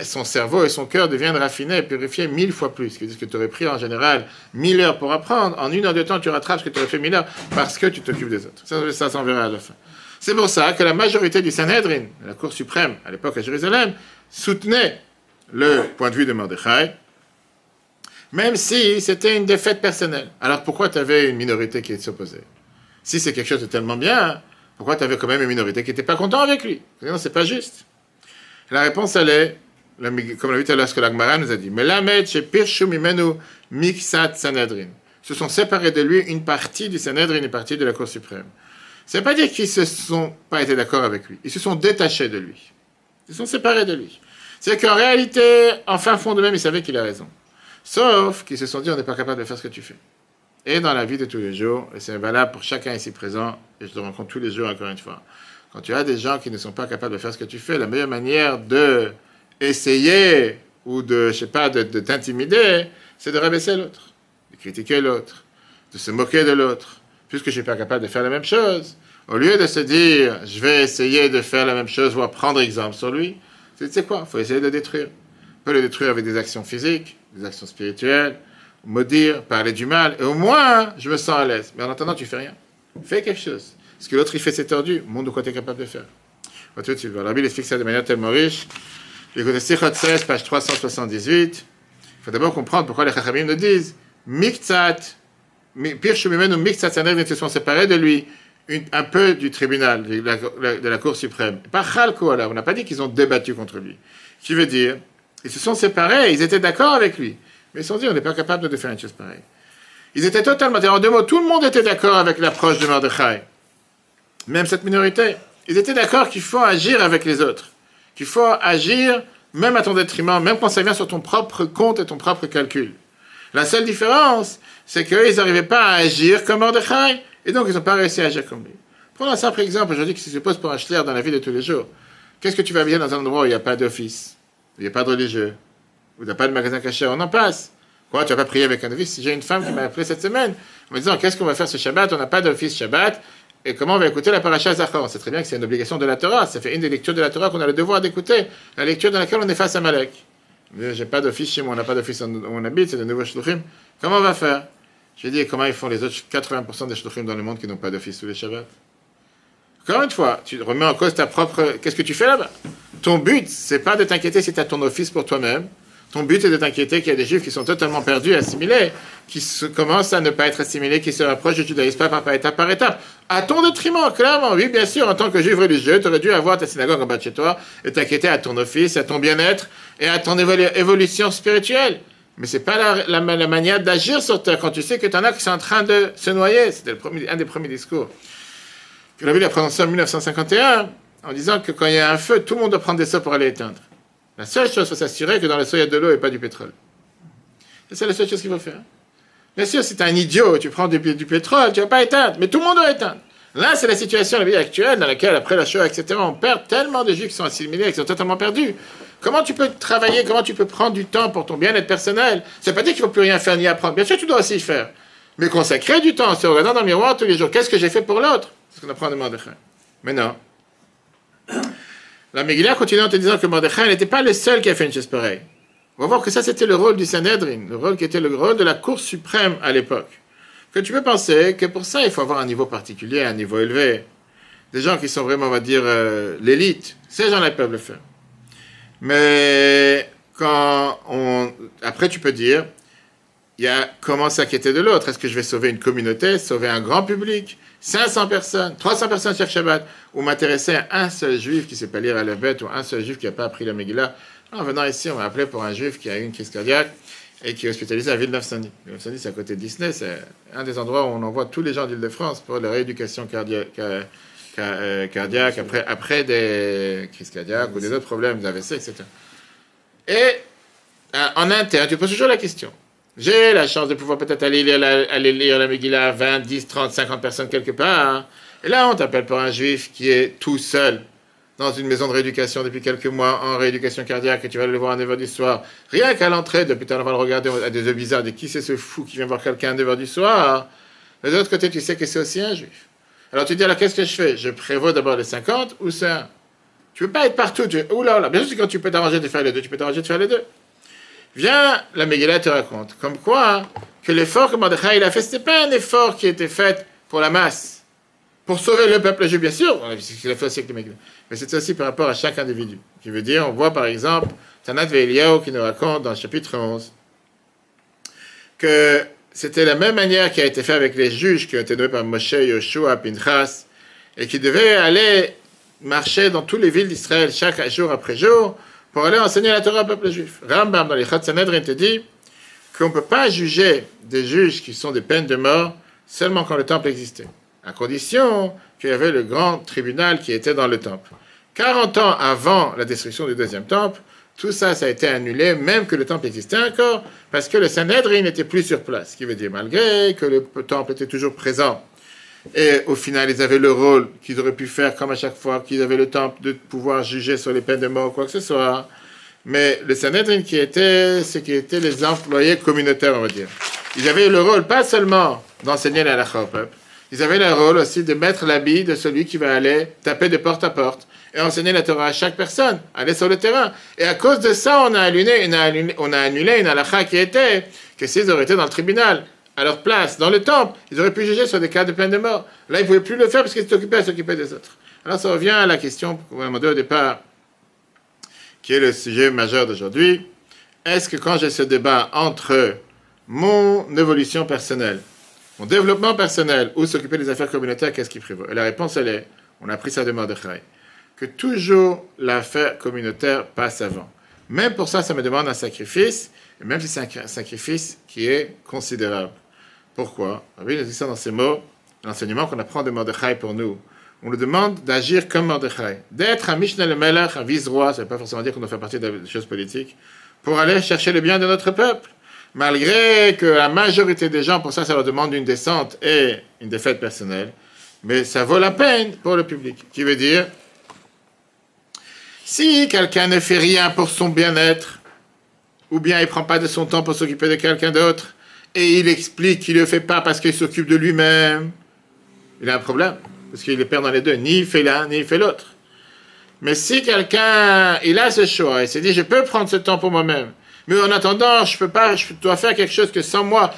son cerveau et son cœur deviennent raffinés et purifiés mille fois plus. Ce que tu aurais pris en général mille heures pour apprendre, en une heure de temps, tu rattrapes ce que tu aurais fait mille heures parce que tu t'occupes des autres. Ça, ça s'en verra à la fin. C'est pour ça que la majorité du Sanhedrin, la Cour suprême, à l'époque à Jérusalem, soutenait le point de vue de Mordechai, Même si c'était une défaite personnelle. Alors pourquoi tu avais une minorité qui s'opposait? Si c'est quelque chose de tellement bien, pourquoi tu avais quand même une minorité qui n'était pas content avec lui? Non, c'est pas juste. La réponse, elle est, comme l'a vu tout à l'heure, ce que l'Agmara nous a dit, Miksat Sanhedrin. Se sont séparés de lui une partie du Sanhedrin, une partie de la Cour suprême. Ça veut pas dire qu'ils se sont pas été d'accord avec lui. Ils se sont détachés de lui. Ils se sont séparés de lui. C'est qu'en réalité, en fin fond de même, ils savaient qu'il a raison. Sauf qu'ils se sont dit, on n'est pas capable de faire ce que tu fais. Et dans la vie de tous les jours, et c'est valable pour chacun ici présent, et je le rencontre tous les jours encore une fois, quand tu as des gens qui ne sont pas capables de faire ce que tu fais, la meilleure manière de essayer ou de, je sais pas, de, de t'intimider, c'est de rabaisser l'autre, de critiquer l'autre, de se moquer de l'autre. Puisque je ne suis pas capable de faire la même chose, au lieu de se dire, je vais essayer de faire la même chose, voire prendre exemple sur lui, tu sais quoi, il faut essayer de le détruire. On peut le détruire avec des actions physiques, des actions spirituelles, maudire, parler du mal, et au moins, je me sens à l'aise. Mais en attendant, tu fais rien. Fais quelque chose. Ce que l'autre, il fait, c'est tordu. Montre quoi tu es capable de faire. De la Bible explique ça de manière tellement riche. Écoutez, Sichot 16, page 378. Il faut d'abord comprendre pourquoi les Chachamim nous disent Miktsat, Pirchumimenu Miktsat Sanhedrin se sont séparés de lui un peu du tribunal, de la, de Cour suprême. Pas Chalko, alors, on n'a pas dit qu'ils ont débattu contre lui. Qui veut dire, ils se sont séparés, ils étaient d'accord avec lui. Mais ils se sont dit, on n'est pas capable de faire une chose pareille. Ils étaient totalement, en deux mots, tout le monde était d'accord avec l'approche de Mordechai même cette minorité, ils étaient d'accord qu'il faut agir avec les autres, qu'il faut agir même à ton détriment, même quand ça vient sur ton propre compte et ton propre calcul. La seule différence, c'est qu'eux, ils n'arrivaient pas à agir comme Mordechai, et donc ils n'ont pas réussi à agir comme lui. Prenons un simple exemple, aujourd'hui, qui se pose pour un schler dans la vie de tous les jours. Qu'est-ce que tu vas bien dans un endroit où il n'y a pas d'office, il n'y a pas de religieux, n'y a pas de magasin caché, on en passe. Quoi, tu vas pas prier avec un office J'ai une femme qui m'a appelé cette semaine en me disant Qu'est-ce qu'on va faire ce Shabbat? On n'a pas d'office Shabbat. Et comment on va écouter la paracha Zachor? On sait très bien que c'est une obligation de la Torah. Ça fait une des lectures de la Torah qu'on a le devoir d'écouter. La lecture dans laquelle on est face à Malek. J'ai pas d'office chez moi, on n'a pas d'office où on habite, c'est de nouveaux shluchim. Comment on va faire? J'ai dit, comment ils font les autres 80% des shluchim dans le monde qui n'ont pas d'office tous les Shabbats? Encore une fois, tu remets en cause ta propre. Qu'est-ce que tu fais là-bas? Ton but, c'est pas de t'inquiéter si tu as ton office pour toi-même. Ton but est de t'inquiéter qu'il y a des juifs qui sont totalement perdus, assimilés, qui commencent à ne pas être assimilés, qui se rapprochent du judaïsme pas par étape par étape. À ton détriment, clairement. Oui, bien sûr, en tant que juif religieux, tu aurais dû avoir ta synagogue en bas de chez toi et t'inquiéter à ton office, à ton bien-être et à ton évolution spirituelle. Mais c'est pas la, la, manière d'agir sur terre quand tu sais que tu en as qui sont en train de se noyer. C'était un des premiers discours que la Bible a prononcé en 1951 en disant que quand il y a un feu, tout le monde doit prendre des seaux pour aller éteindre. La seule chose, il faut s'assurer que dans le seau, il y a de l'eau et pas du pétrole. C'est la seule chose qu'il faut faire. Bien sûr, si tu un idiot, tu prends du, pétrole, tu ne vas pas éteindre, mais tout le monde doit éteindre. Là, c'est la situation, la vie actuelle, dans laquelle, après la Shoah, etc., on perd tellement de juifs qui sont assimilés, qui sont totalement perdus. Comment tu peux travailler, comment tu peux prendre du temps pour ton bien-être personnel? Ça veut pas dire qu'il ne faut plus rien faire ni apprendre. Bien sûr, tu dois aussi faire. Mais consacrer du temps, se regardant dans le miroir tous les jours, qu'est-ce que j'ai fait pour l'autre? C'est ce qu'on apprend de Mordechai. Mais non. La Megillah continue en te disant que Mordechai n'était pas le seul qui a fait une chose pareille. On va voir que ça, c'était le rôle du Sanhedrin, le rôle qui était le rôle de la Cour suprême à l'époque. Que tu peux penser que pour ça, il faut avoir un niveau particulier, un niveau élevé. Des gens qui sont vraiment, on va dire, euh, l'élite. Ces gens-là peuvent le faire. Mais quand on... Après, tu peux dire, il y a comment s'inquiéter de l'autre? Est-ce que je vais sauver une communauté, sauver un grand public? 500 personnes, 300 personnes chaque Shabbat, ou m'intéresser à un seul juif qui ne sait pas lire à la bête, ou un seul juif qui n'a pas appris la Megillah? En venant ici, on m'a appelé pour un juif qui a eu une crise cardiaque et qui est hospitalisé à Villeneuve-Saint-Denis. Villeneuve-Saint-Denis, c'est à côté de Disney, c'est un des endroits où on envoie tous les gens d'Île-de-France pour la rééducation cardiaque, euh, cardiaque après, après des crises cardiaques ou des autres problèmes d'AVC, etc. Et euh, en interne, tu poses toujours la question j'ai la chance de pouvoir peut-être aller lire la, aller la Megillah à 20, 10, 30, 50 personnes quelque part. Et là, on t'appelle pour un juif qui est tout seul dans une maison de rééducation depuis quelques mois en rééducation cardiaque et tu vas le voir à 9h du soir. Rien qu'à l'entrée, depuis tard, on va le regarder à des yeux bizarres de qui c'est ce fou qui vient voir quelqu'un à 9h du soir. De l'autre côté, tu sais que c'est aussi un juif. Alors tu dis, alors qu'est-ce que je fais? Je prévois d'abord les 50 ou ça Tu veux pas être partout. Tu... Oula, là, bien sûr, quand tu peux t'arranger de faire les deux, tu peux t'arranger de faire les deux. Viens, la Megillah te raconte, comme quoi, que l'effort que Mordechai a fait, ce n'était pas un effort qui était fait pour la masse, pour sauver le peuple juif, bien sûr, c'est ce qu'il a fait aussi avec Megillah, mais c'est aussi par rapport à chaque individu. Qui veut dire, on voit par exemple Tanat Veiliao qui nous raconte dans le chapitre 11 que c'était la même manière qui a été fait avec les juges qui ont été nommés par Moshe, Yoshua, Pinchas, et qui devaient aller marcher dans toutes les villes d'Israël chaque jour après jour pour aller enseigner la Torah au peuple juif. Rambam dans les Chad Sanhedrin te dit qu'on ne peut pas juger des juges qui sont des peines de mort seulement quand le temple existait, à condition qu'il y avait le grand tribunal qui était dans le temple. 40 ans avant la destruction du deuxième temple, tout ça, ça a été annulé, même que le temple existait encore, parce que le Sanhedrin n'était plus sur place. Ce qui veut dire, malgré que le temple était toujours présent, et au final, ils avaient le rôle qu'ils auraient pu faire, comme à chaque fois qu'ils avaient le temple, de pouvoir juger sur les peines de mort ou quoi que ce soit. Mais le Sanhedrin, qui était, ce qui étaient les employés communautaires, on va dire. Ils avaient le rôle, pas seulement d'enseigner la halakha au peuple, ils avaient le rôle aussi de mettre l'habit de celui qui va aller taper de porte à porte et enseigner la Torah à chaque personne, aller sur le terrain. Et à cause de ça, on a annulé, on a annulé une qui était que s'ils auraient été dans le tribunal à leur place, dans le temple, ils auraient pu juger sur des cas de peine de mort. Là, ils ne pouvaient plus le faire parce qu'ils étaient occupés à s'occuper des autres. Alors ça revient à la question qu'on m'a demandé au départ, qui est le sujet majeur d'aujourd'hui. Est-ce que quand j'ai ce débat entre mon évolution personnelle, mon développement personnel ou s'occuper des affaires communautaires, qu'est-ce qui prévaut? Et la réponse, elle est, on a pris ça de Mordechai, que toujours l'affaire communautaire passe avant. Même pour ça, ça me demande un sacrifice, et même si c'est un sacrifice qui est considérable. Pourquoi? Rabbi nous dit ça dans ces mots, l'enseignement qu'on apprend de Mordechai pour nous. On nous demande d'agir comme Mordechai, d'être un Mishnah le Melech, un vice-roi, ça ne veut pas forcément dire qu'on doit faire partie des choses politiques, pour aller chercher le bien de notre peuple. Malgré que la majorité des gens, pour ça, ça leur demande une descente et une défaite personnelle, mais ça vaut la peine pour le public. Qui veut dire, si quelqu'un ne fait rien pour son bien-être, ou bien il prend pas de son temps pour s'occuper de quelqu'un d'autre, et il explique qu'il ne le fait pas parce qu'il s'occupe de lui-même, il a un problème, parce qu'il est perd dans les deux, ni il fait l'un, ni il fait l'autre. Mais si quelqu'un, il a ce choix, il s'est dit, je peux prendre ce temps pour moi-même, mais en attendant, je peux pas, je dois faire quelque chose que sans moi,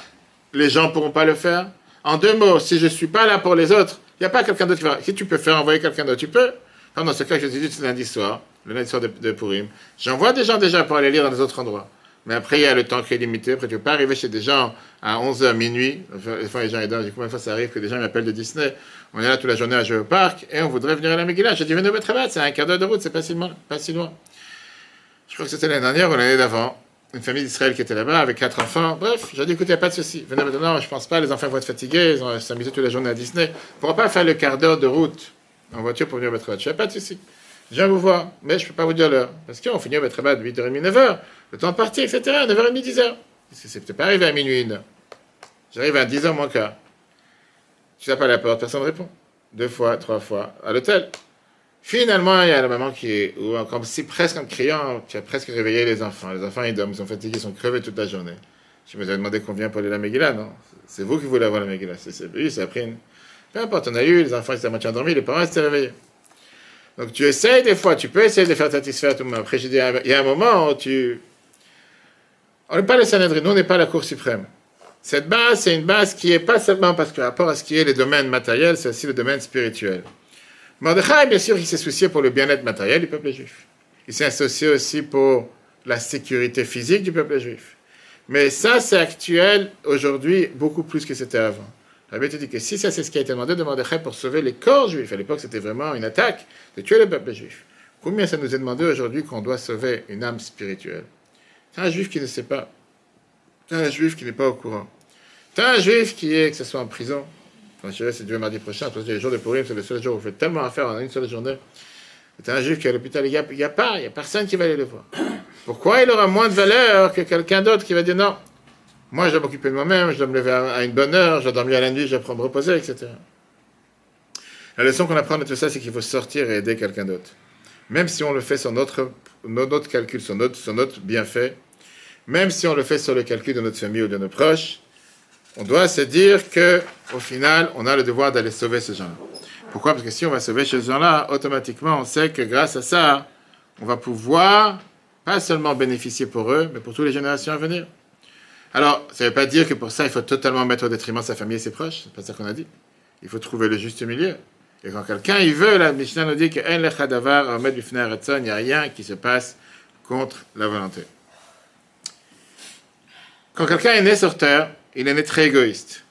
les gens ne pourront pas le faire. En deux mots, si je ne suis pas là pour les autres, il n'y a pas quelqu'un d'autre qui va. Si tu peux faire envoyer quelqu'un d'autre, tu peux. dans ce cas, je dis, c'est lundi soir, le lundi soir de, de Purim. J'envoie des gens déjà pour aller lire dans les autres endroits. Mais après, il y a le temps qui est limité. Après, tu ne peux pas arriver chez des gens à 11h, minuit. Des fois, les gens, ils combien de fois ça arrive que des gens m'appellent de Disney. On est là toute la journée à jouer au parc et on voudrait venir à la Megillah. J'ai dit, venez au Betrabat, c'est un quart d'heure de route, c'est pas si, pas si loin. Je crois que c'était l'année dernière ou l'année d'avant. Une famille d'Israël qui était là-bas avec quatre enfants. Bref, j'ai dit, écoutez, il n'y a pas de souci. Venez maintenant, je ne pense pas, les enfants vont être fatigués, ils vont s'amuser toute la journée à Disney. On ne pourra pas faire le quart d'heure de route en voiture pour venir au Betrabat. Je n'ai pas de souci. Je viens vous voir, mais je ne peux pas vous dire l'heure. Parce qu'on finit au Betrabat de 8h30, 9h le temps de partir, etc. 9h30, 10h. C'est peut-être pas arrivé à minuit, une J'arrive à 10h moins quart. Tu tapes à la porte, personne ne répond. Deux fois, trois fois, à l'hôtel. Finalement, il y a la maman qui est, ou si presque en criant, tu as presque réveillé les enfants. Les enfants, ils dorment, ils sont fatigués, ils sont crevés toute la journée. Je me suis demandé combien pour aller à la Megillah, non? C'est vous qui voulez avoir la Megillah. C'est lui, ça a pris une... Peu importe, on a eu, les enfants, étaient à moitié endormis, les parents, ils s'étaient réveillés. Donc tu essayes des fois, tu peux essayer de faire satisfaire tout le monde. Après, je dis, il y a un moment où tu, on n'est pas les Sanhedrin, nous on n'est pas la Cour suprême. Cette base, c'est une base qui est pas seulement parce que rapport à ce qui est les domaines matériels, c'est aussi le domaine spirituel. Mordechai, bien sûr, il s'est soucié pour le bien-être matériel du peuple juif. Il s'est associé aussi pour la sécurité physique du peuple juif. Mais ça, c'est actuel aujourd'hui beaucoup plus que c'était avant. Rabbi te dit que si ça, c'est ce qui a été demandé de Mordechai pour sauver les corps juifs, à l'époque, c'était vraiment une attaque de tuer le peuple juif. Combien ça nous est demandé aujourd'hui qu'on doit sauver une âme spirituelle? T'as un juif qui ne sait pas. T'as un juif qui n'est pas au courant. T'as un juif qui est, que ce soit en prison. Enfin, je dirais, c'est Dieu mardi prochain. Parce que les jours de Purim, c'est le seul jour où vous faites tellement à faire en une seule journée. T'as un juif qui est à l'hôpital. Il n'y a, a, pas, il n'y a personne qui va aller le voir. Pourquoi il aura moins de valeur que quelqu'un d'autre qui va dire non Moi, je dois m'occuper de moi-même, je dois me lever à une bonne heure, je dois dormir à la nuit, je dois prendre me reposer, etc. La leçon qu'on apprend de tout ça, c'est qu'il faut sortir et aider quelqu'un d'autre. Même si on le fait sur notre, notre calcul, sur notre, sur notre bienfait, même si on le fait sur le calcul de notre famille ou de nos proches, on doit se dire que, au final, on a le devoir d'aller sauver ces gens-là. Pourquoi? Parce que si on va sauver ces gens-là, automatiquement, on sait que grâce à ça, on va pouvoir pas seulement bénéficier pour eux, mais pour toutes les générations à venir. Alors, ça ne veut pas dire que pour ça, il faut totalement mettre au détriment sa famille et ses proches. C'est pas ça qu'on a dit. Il faut trouver le juste milieu. Et quand quelqu'un il veut, la Mishnah nous dit que il n'y a rien qui se passe contre la volonté. Quand quelqu'un est né sur terre, il est né très égoïste.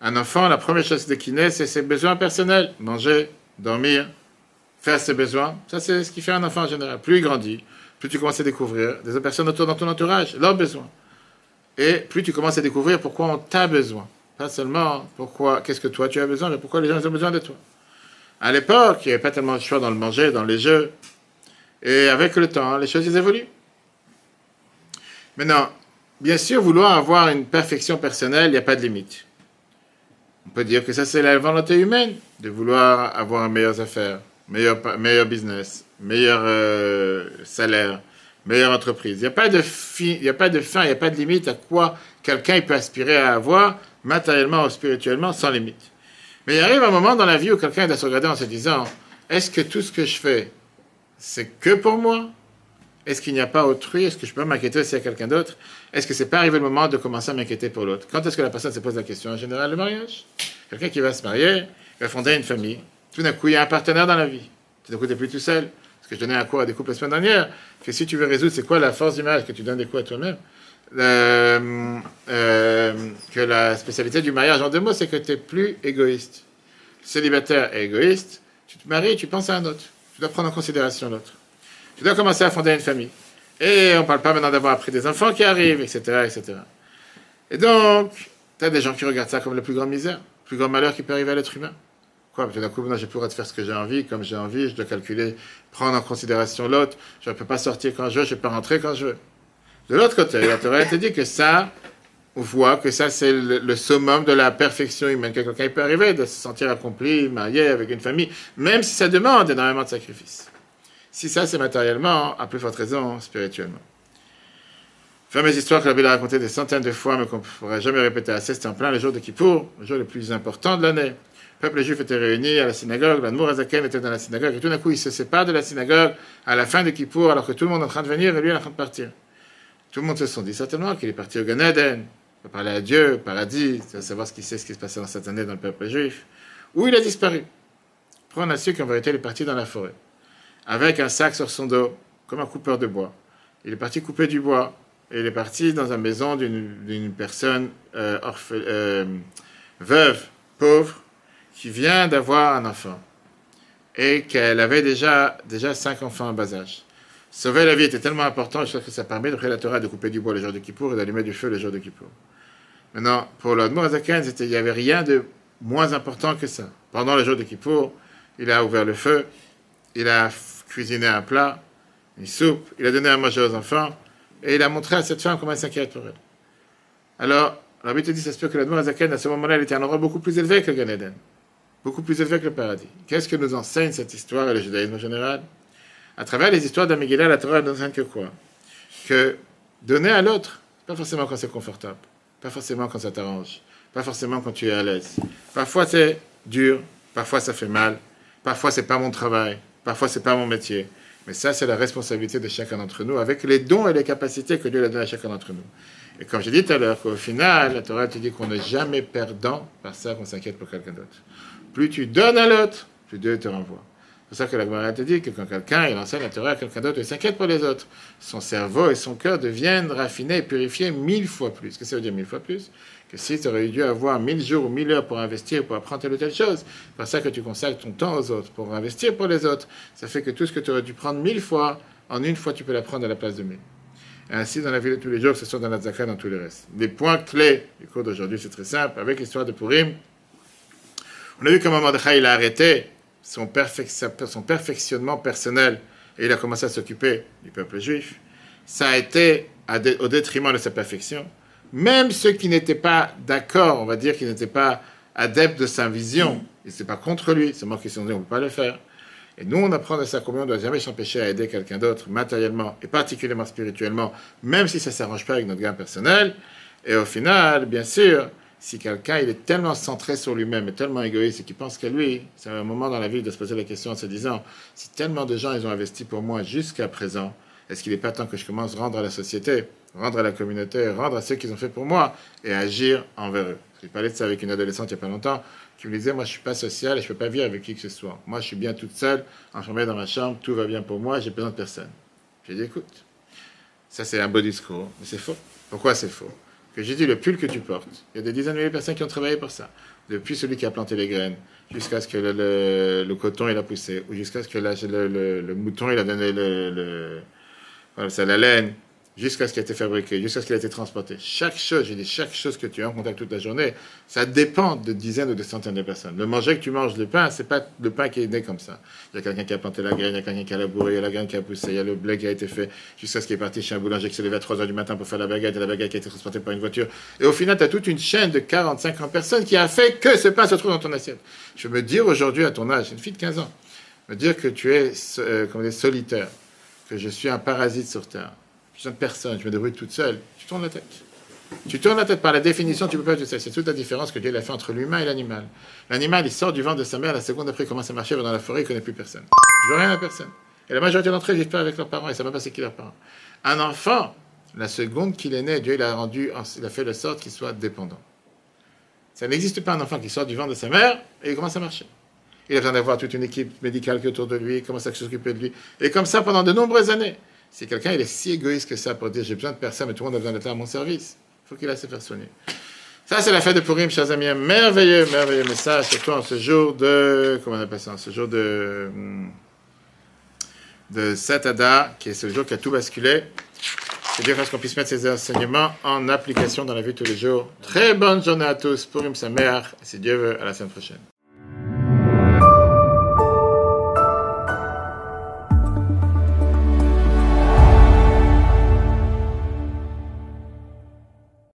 Un enfant, la première chose qu'il naît, c'est ses besoins personnels. Manger, dormir, faire ses besoins. Ça, c'est ce qui fait un enfant en général. Plus il grandit, plus tu commences à découvrir des personnes autour dans ton entourage, leurs besoins. Et plus tu commences à découvrir pourquoi on t'a besoin. Pas seulement pourquoi, qu'est-ce que toi tu as besoin, mais pourquoi les gens ont besoin de toi. À l'époque, il n'y avait pas tellement de choix dans le manger, dans les jeux. Et avec le temps, les choses évoluent. Maintenant, bien sûr, vouloir avoir une perfection personnelle, il n'y a pas de limite. On peut dire que ça, c'est la volonté humaine, de vouloir avoir meilleures affaires, meilleur, meilleur business, meilleur euh, salaire, meilleure entreprise. Il n'y a, pas de a pas de fin, il n'y a pas de limite à quoi quelqu'un peut aspirer à avoir, matériellement ou spirituellement, sans limite. Mais il arrive un moment dans la vie où quelqu'un doit se regarder en se disant, est-ce que tout ce que je fais, c'est que pour moi? Est-ce qu'il n'y a pas autrui? Est-ce que je peux m'inquiéter aussi à quelqu'un d'autre? Est-ce que c'est pas arrivé le moment de commencer à m'inquiéter pour l'autre? Quand est-ce que la personne se pose la question? En général, le mariage? Quelqu'un qui va se marier, va fonder une famille. Tout d'un coup, il y a un partenaire dans la vie. Tout d'un coup, tu n'es plus tout seul. Parce que je donnais un cours à des couples la semaine dernière, que si tu veux résoudre, c'est quoi la force du mariage, que tu donnes des cours à toi-même? Euh, euh, que la spécialité du mariage en deux mots, c'est que tu es plus égoïste. Célibataire et égoïste, tu te maries tu penses à un autre. Tu dois prendre en considération l'autre. Tu dois commencer à fonder une famille. Et on ne parle pas maintenant d'avoir appris des enfants qui arrivent, etc. etc. Et donc, tu as des gens qui regardent ça comme la plus grande misère, le plus grand malheur qui peut arriver à l'être humain. Quoi Parce que d'un coup, maintenant, je pourrais faire ce que j'ai envie, comme j'ai envie, je dois calculer, prendre en considération l'autre. Je ne peux pas sortir quand je veux, je ne peux pas rentrer quand je veux. De l'autre côté, la Torah te dit que ça, on voit que ça, c'est le, summum de la perfection humaine. Quelqu'un peut arriver de se sentir accompli, marié avec une famille, même si ça demande énormément de sacrifices. Si ça, c'est matériellement, à plus forte raison, spirituellement. Fameuse histoire que la Bible a racontée des centaines de fois, mais qu'on ne pourrait jamais répéter assez, c'était en plein le jour de Kippour, le jour le plus important de l'année. Le peuple juif était réuni à la synagogue, l'Admour Azaken était dans la synagogue, et tout d'un coup, il se sépare de la synagogue à la fin de Kippour, alors que tout le monde est en train de venir et lui est en train de partir. Tout le monde se sont dit certainement qu'il est parti au Gan pour parler à Dieu, au paradis, savoir ce qu'il sait, ce qui se passait dans cette année dans le peuple juif. Ou il a disparu? Pour on a su qu'en vérité, il est parti dans la forêt, avec un sac sur son dos, comme un coupeur de bois. Il est parti couper du bois, et il est parti dans une maison d'une personne euh, euh, veuve, pauvre, qui vient d'avoir un enfant, et qu'elle avait déjà, déjà cinq enfants en bas âge. Sauver la vie était tellement important, je crois que ça permet, de la Torah, de couper du bois le jour de Kippour et d'allumer du feu le jour de Kippour. Maintenant, pour l'Admour Azaken, il n'y avait rien de moins important que ça. Pendant le jour de Kippour, il a ouvert le feu, il a cuisiné un plat, une soupe, il a donné à manger aux enfants, et il a montré à cette femme comment elle s'inquiète pour elle. Alors, Rabbi te dit, ça se peut que Azaken, à ce moment-là, il était un endroit beaucoup plus élevé que le Gan Eden, beaucoup plus élevé que le paradis. Qu'est-ce que nous enseigne cette histoire et le judaïsme en général? À travers les histoires d'Amigila, la Torah nous enseigne que quoi? Que donner à l'autre, pas forcément quand c'est confortable, pas forcément quand ça t'arrange, pas forcément quand tu es à l'aise. Parfois c'est dur, parfois ça fait mal, parfois c'est pas mon travail, parfois c'est pas mon métier. Mais ça, c'est la responsabilité de chacun d'entre nous, avec les dons et les capacités que Dieu a donné à chacun d'entre nous. Et comme j'ai dit tout à l'heure, qu'au final, la Torah te dit qu'on n'est jamais perdant par ça qu'on s'inquiète pour quelqu'un d'autre. Plus tu donnes à l'autre, plus Dieu te renvoie. C'est pour ça que la Gemara te dit que quand quelqu'un il enseigne la Torah à quelqu'un d'autre, il s'inquiète pour les autres. Son cerveau et son cœur deviennent raffinés et purifiés mille fois plus. Qu'est-ce que ça veut dire mille fois plus? Que si tu aurais dû avoir mille jours ou mille heures pour investir, pour apprendre telle ou telle chose, c'est pour ça que tu consacres ton temps aux autres, pour investir pour les autres, ça fait que tout ce que tu aurais dû prendre mille fois, en une fois tu peux l'apprendre à la place de mille. Et ainsi dans la vie de tous les jours, que ce soit dans la Zaka, dans tous les restes. Les points clés du cours d'aujourd'hui, c'est très simple. Avec l'histoire de Purim, on a vu comment Mordechai a arrêté son, perfectionnement personnel et il a commencé à s'occuper du peuple juif, ça a été au détriment de sa perfection. Même ceux qui n'étaient pas d'accord, on va dire, qui n'étaient pas adeptes de sa vision, ils n'étaient pas contre lui, c'est moi qui sont dit on ne peut pas le faire. Et nous, on apprend de ça combien on ne doit jamais s'empêcher à aider quelqu'un d'autre matériellement et particulièrement spirituellement, même si ça ne s'arrange pas avec notre gain personnel. Et au final, bien sûr, si quelqu'un il est tellement centré sur lui-même et tellement égoïste et qu'il pense qu'à lui, c'est un moment dans la vie de se poser la question en se disant si tellement de gens ils ont investi pour moi jusqu'à présent, est-ce qu'il n'est pas temps que je commence à rendre à la société, rendre à la communauté, rendre à ceux qu'ils ont fait pour moi et agir envers eux J'ai parlé de ça avec une adolescente il n'y a pas longtemps qui me disait moi je suis pas social et je peux pas vivre avec qui que ce soit. Moi je suis bien toute seule, enfermée dans ma chambre, tout va bien pour moi, j'ai besoin de personne. J'ai dit écoute, ça c'est un beau discours, mais c'est faux. Pourquoi c'est faux? Que j'ai dit le pull que tu portes. Il y a des dizaines de milliers de personnes qui ont travaillé pour ça. Depuis celui qui a planté les graines, jusqu'à ce que le, coton il a poussé, ou jusqu'à ce que le, le, mouton il a donné le, la laine, jusqu'à ce qu'il ait été fabriqué, jusqu'à ce qu'il ait été transporté. Chaque chose, j'ai dit, chaque chose que tu as en contact toute la journée, ça dépend de dizaines ou de centaines de personnes. Le manger que tu manges, le pain, c'est pas le pain qui est né comme ça. Il y a quelqu'un qui a planté la graine, il y a quelqu'un qui a labouré, il y a la graine qui a poussé, il y a le blé qui a été fait, jusqu'à ce qu'il est parti chez un boulanger qui s'est levé à 3 h du matin pour faire la baguette, et la baguette qui a été transportée par une voiture. Et au final, tu as toute une chaîne de 40, 50 personnes qui a fait que ce pain se trouve dans ton assiette. Je veux me dire aujourd'hui, à ton âge, une fille de 15 ans, me dire que tu es, euh, comme des solitaire, que je suis un parasite sur Terre besoin de personne, je me débrouille toute seule, tu tournes la tête. Tu tournes la tête par la définition, tu peux pas ça. C'est toute la différence que Dieu a fait entre l'humain et l'animal. L'animal, il sort du ventre de sa mère, la seconde après, il commence à marcher, dans la forêt, il connaît plus personne. Je veux rien à personne. Et la majorité d'entre eux vivent pas avec leurs parents, et ça va pas c'est qui leurs parents. Un enfant, la seconde qu'il est né, Dieu il a rendu, il a fait de sorte qu'il soit dépendant. Ça n'existe pas un enfant qui sort du ventre de sa mère et il commence à marcher. Il a besoin d'avoir toute une équipe médicale qui est autour de lui, il commence à s'occuper de lui. Et comme ça pendant de nombreuses années. Si quelqu'un est si égoïste que ça pour dire j'ai besoin de personne, mais tout le monde a besoin d'être à mon service, il faut qu'il aille se faire soigner. Ça, c'est la fête de Purim, chers amis. Un merveilleux, merveilleux message, surtout en ce jour de. Comment on appelle ça En ce jour de. Hmm, de Satada, qui est ce jour qui a tout basculé. Que Dieu fasse qu'on puisse mettre ces enseignements en application dans la vie de tous les jours. Très bonne journée à tous. Purim sa mère. Si Dieu veut, à la semaine prochaine.